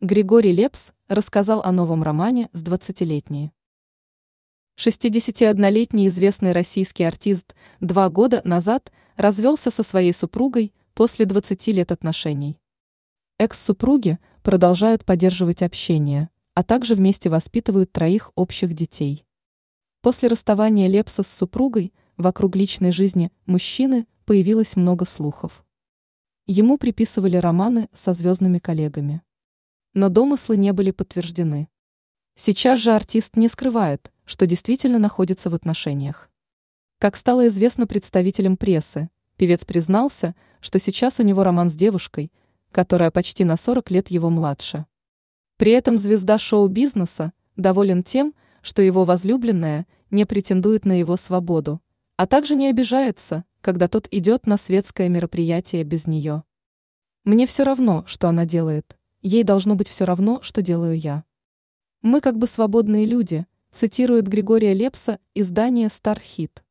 Григорий Лепс рассказал о новом романе с 20-летней. 61-летний известный российский артист два года назад развелся со своей супругой после 20 лет отношений. Экс-супруги продолжают поддерживать общение, а также вместе воспитывают троих общих детей. После расставания Лепса с супругой вокруг личной жизни мужчины появилось много слухов. Ему приписывали романы со звездными коллегами но домыслы не были подтверждены. Сейчас же артист не скрывает, что действительно находится в отношениях. Как стало известно представителям прессы, певец признался, что сейчас у него роман с девушкой, которая почти на 40 лет его младше. При этом звезда шоу-бизнеса доволен тем, что его возлюбленная не претендует на его свободу, а также не обижается, когда тот идет на светское мероприятие без нее. Мне все равно, что она делает, ей должно быть все равно, что делаю я. Мы как бы свободные люди, цитирует Григория Лепса издание «Стархит».